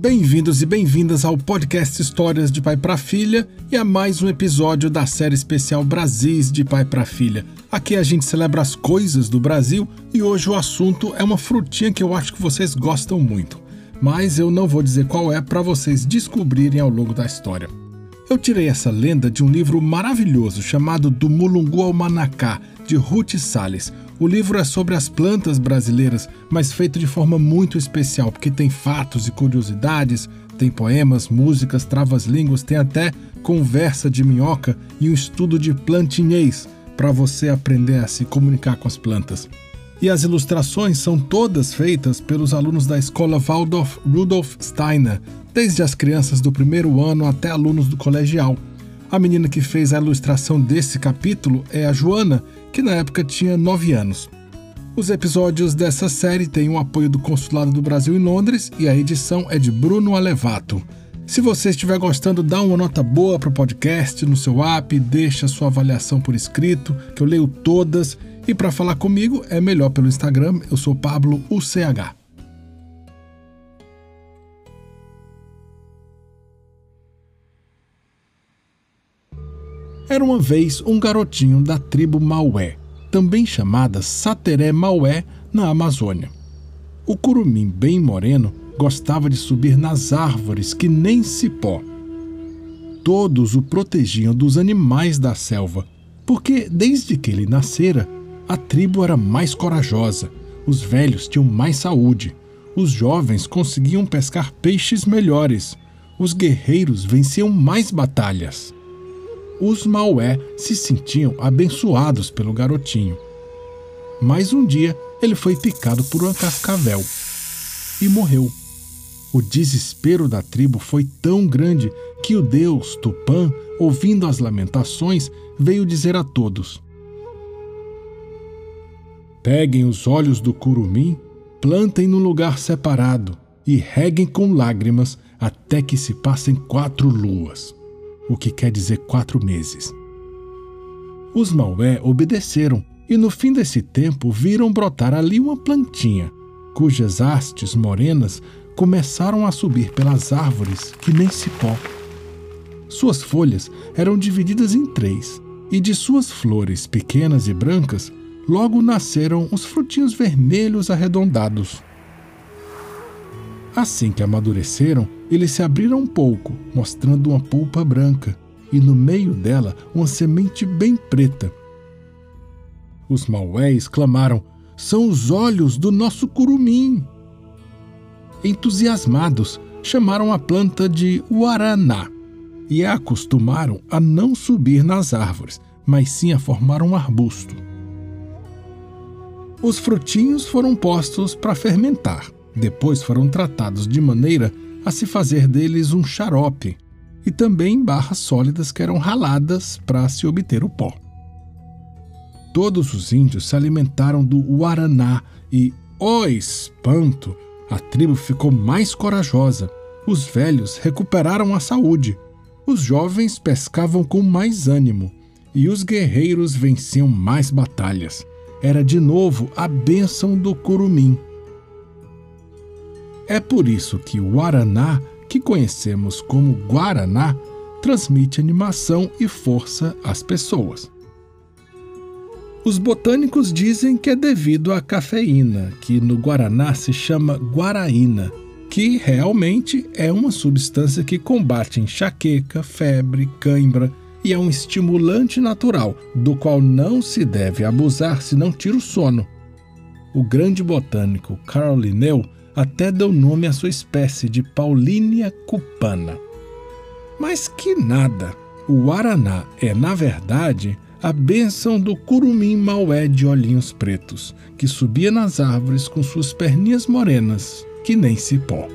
Bem-vindos e bem-vindas ao podcast Histórias de Pai para Filha e a mais um episódio da série especial Brasis de Pai para Filha. Aqui a gente celebra as coisas do Brasil e hoje o assunto é uma frutinha que eu acho que vocês gostam muito, mas eu não vou dizer qual é para vocês descobrirem ao longo da história. Eu tirei essa lenda de um livro maravilhoso chamado Do Mulungu ao Manacá, de Ruth Salles, o livro é sobre as plantas brasileiras, mas feito de forma muito especial, porque tem fatos e curiosidades, tem poemas, músicas, travas-línguas, tem até conversa de minhoca e um estudo de plantinhês para você aprender a se comunicar com as plantas. E as ilustrações são todas feitas pelos alunos da escola Waldorf Rudolf Steiner, desde as crianças do primeiro ano até alunos do colegial. A menina que fez a ilustração desse capítulo é a Joana, que na época tinha 9 anos. Os episódios dessa série têm o apoio do Consulado do Brasil em Londres e a edição é de Bruno Alevato. Se você estiver gostando, dá uma nota boa para o podcast no seu app, deixa sua avaliação por escrito, que eu leio todas. E para falar comigo é melhor pelo Instagram, eu sou Pablo UCH. Era uma vez um garotinho da tribo Maué, também chamada Sateré Maué, na Amazônia. O curumim bem moreno gostava de subir nas árvores que nem cipó. Todos o protegiam dos animais da selva, porque desde que ele nascera, a tribo era mais corajosa, os velhos tinham mais saúde, os jovens conseguiam pescar peixes melhores, os guerreiros venciam mais batalhas os Maué se sentiam abençoados pelo garotinho. Mas um dia ele foi picado por uma cascavel e morreu. O desespero da tribo foi tão grande que o deus Tupã, ouvindo as lamentações, veio dizer a todos: Peguem os olhos do curumim, plantem no lugar separado e reguem com lágrimas até que se passem quatro luas o que quer dizer quatro meses. Os Maué obedeceram e no fim desse tempo viram brotar ali uma plantinha, cujas hastes morenas começaram a subir pelas árvores que nem cipó. Suas folhas eram divididas em três, e de suas flores pequenas e brancas logo nasceram os frutinhos vermelhos arredondados. Assim que amadureceram, eles se abriram um pouco, mostrando uma polpa branca, e no meio dela uma semente bem preta. Os maués clamaram: São os olhos do nosso curumim! Entusiasmados, chamaram a planta de Guaraná e a acostumaram a não subir nas árvores, mas sim a formar um arbusto. Os frutinhos foram postos para fermentar. Depois foram tratados de maneira a se fazer deles um xarope e também barras sólidas que eram raladas para se obter o pó. Todos os índios se alimentaram do guaraná e, ó oh espanto, a tribo ficou mais corajosa. Os velhos recuperaram a saúde, os jovens pescavam com mais ânimo e os guerreiros venciam mais batalhas. Era de novo a bênção do curumim é por isso que o Guaraná, que conhecemos como Guaraná, transmite animação e força às pessoas. Os botânicos dizem que é devido à cafeína, que no Guaraná se chama guaraína, que realmente é uma substância que combate enxaqueca, febre, cãibra e é um estimulante natural, do qual não se deve abusar se não tira o sono. O grande botânico Carl Linneu até deu nome à sua espécie de Paulinia cupana. Mas que nada! O Guaraná é, na verdade, a bênção do curumim maué de olhinhos pretos, que subia nas árvores com suas perninhas morenas, que nem cipó.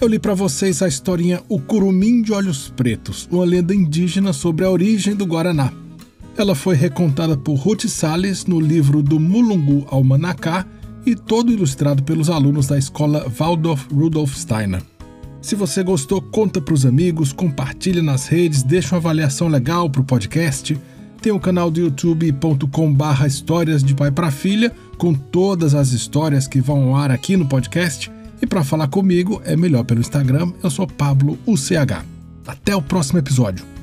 Eu li para vocês a historinha O Curumim de Olhos Pretos, uma lenda indígena sobre a origem do Guaraná. Ela foi recontada por Ruth Salles no livro do Mulungu ao Manacá e todo ilustrado pelos alunos da escola Waldorf Rudolf Steiner. Se você gostou, conta para os amigos, compartilha nas redes, deixa uma avaliação legal para o podcast. tem o canal do youtube.com barra histórias de pai para filha, com todas as histórias que vão ao ar aqui no podcast. E para falar comigo é melhor pelo Instagram, eu sou Pablo UCH. Até o próximo episódio.